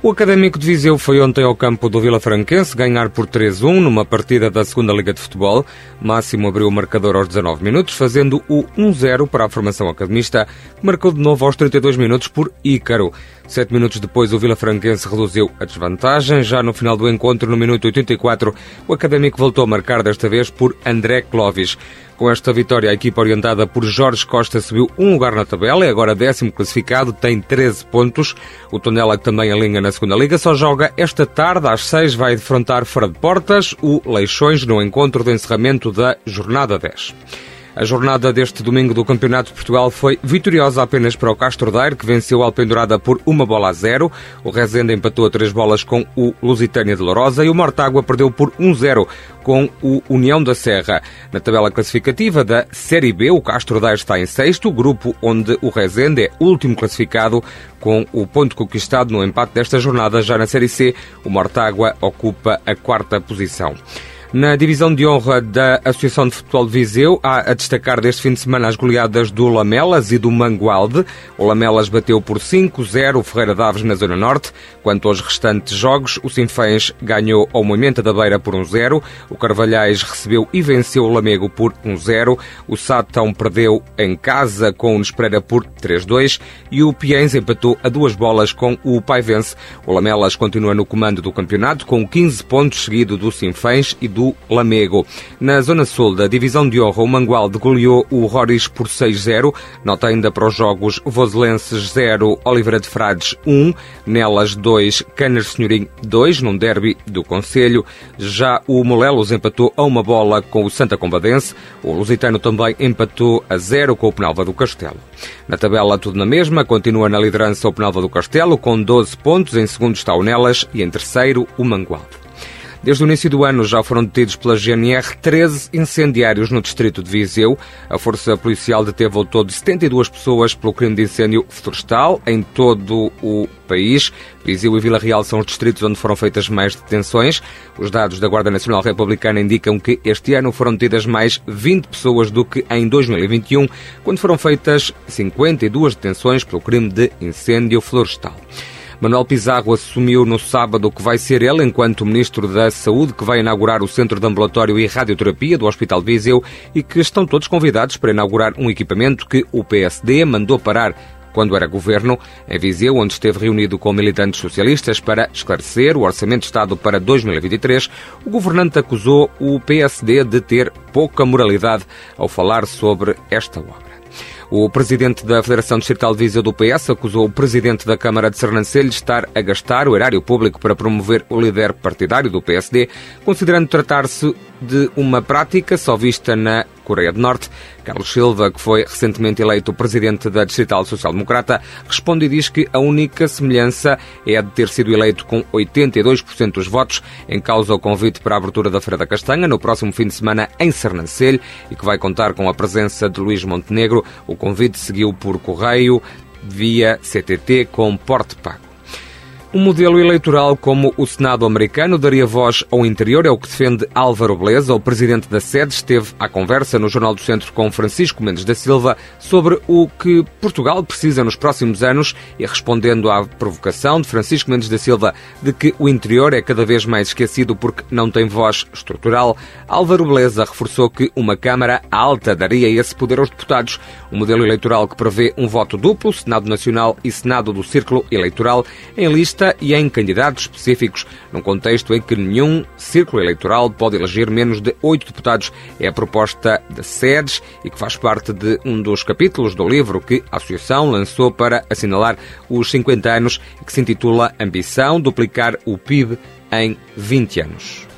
O Académico de Viseu foi ontem ao campo do Vila Franquense ganhar por 3-1 numa partida da segunda Liga de Futebol. Máximo abriu o marcador aos 19 minutos, fazendo o 1-0 para a formação academista, que marcou de novo aos 32 minutos por Ícaro. Sete minutos depois, o Vila Franquense reduziu a desvantagem. Já no final do encontro, no minuto 84, o Académico voltou a marcar, desta vez por André Clovis. Com esta vitória, a equipa orientada por Jorge Costa subiu um lugar na tabela, é agora décimo classificado, tem 13 pontos. O Tondela, que também alinha na segunda liga, só joga esta tarde, às 6, vai defrontar fora de portas o Leixões no encontro de encerramento da jornada 10. A jornada deste domingo do Campeonato de Portugal foi vitoriosa apenas para o Castro Daire, que venceu a Alpendurada por uma bola a zero. O Rezende empatou a três bolas com o Lusitânia de Lourosa e o Mortágua perdeu por 1-0 com o União da Serra. Na tabela classificativa da Série B, o Castro Daire está em sexto, grupo onde o Rezende é último classificado com o ponto conquistado no empate desta jornada. Já na Série C, o Mortágua ocupa a quarta posição. Na divisão de honra da Associação de Futebol de Viseu, há a destacar deste fim de semana as goleadas do Lamelas e do Mangualde. O Lamelas bateu por 5-0 o Ferreira Daves na Zona Norte. Quanto aos restantes jogos, o Sinfãs ganhou ao Moimenta da Beira por 1-0. O Carvalhais recebeu e venceu o Lamego por 1-0. O Satão perdeu em casa com o Nespreira por 3-2. E o Piens empatou a duas bolas com o Paivense. O Lamelas continua no comando do campeonato com 15 pontos seguido do Sinfãs e do do Lamego. Na zona sul da divisão de honra, o Mangual goleou o Roris por 6-0. Nota ainda para os jogos Voselenses 0, Oliveira de Frades 1, Nelas 2, Canas Senhorim 2, num derby do Conselho. Já o Molelos empatou a uma bola com o Santa Combadense. O Lusitano também empatou a 0 com o Penalva do Castelo. Na tabela, tudo na mesma. Continua na liderança o Penalva do Castelo com 12 pontos. Em segundo está o Nelas e em terceiro o Mangualde. Desde o início do ano já foram detidos pela GNR 13 incendiários no distrito de Viseu. A Força Policial deteve ao todo 72 pessoas pelo crime de incêndio florestal em todo o país. Viseu e Vila Real são os distritos onde foram feitas mais detenções. Os dados da Guarda Nacional Republicana indicam que este ano foram detidas mais 20 pessoas do que em 2021, quando foram feitas 52 detenções pelo crime de incêndio florestal. Manuel Pizarro assumiu no sábado que vai ser ele, enquanto Ministro da Saúde, que vai inaugurar o Centro de Ambulatório e Radioterapia do Hospital Viseu e que estão todos convidados para inaugurar um equipamento que o PSD mandou parar quando era governo, em Viseu, onde esteve reunido com militantes socialistas para esclarecer o Orçamento de Estado para 2023, o governante acusou o PSD de ter pouca moralidade ao falar sobre esta obra. O presidente da Federação Distrital de Viseu do PS acusou o presidente da Câmara de Sernancelho de estar a gastar o erário público para promover o líder partidário do PSD, considerando tratar-se de uma prática só vista na Coreia do Norte. Carlos Silva, que foi recentemente eleito presidente da Distrital Social Democrata, responde e diz que a única semelhança é a de ter sido eleito com 82% dos votos, em causa o convite para a abertura da Feira da Castanha no próximo fim de semana em Sernancelho e que vai contar com a presença de Luís Montenegro. O convite seguiu por correio via CTT com porte pago. Um modelo eleitoral como o Senado americano daria voz ao interior, é o que defende Álvaro Beleza. O presidente da sede esteve à conversa no Jornal do Centro com Francisco Mendes da Silva sobre o que Portugal precisa nos próximos anos e respondendo à provocação de Francisco Mendes da Silva de que o interior é cada vez mais esquecido porque não tem voz estrutural, Álvaro Beleza reforçou que uma Câmara alta daria esse poder aos deputados. Um modelo eleitoral que prevê um voto duplo, Senado Nacional e Senado do Círculo Eleitoral, em lista lista e em candidatos específicos, num contexto em que nenhum círculo eleitoral pode eleger menos de oito deputados. É a proposta da SEDES e que faz parte de um dos capítulos do livro que a Associação lançou para assinalar os 50 anos, que se intitula Ambição Duplicar o PIB em 20 anos.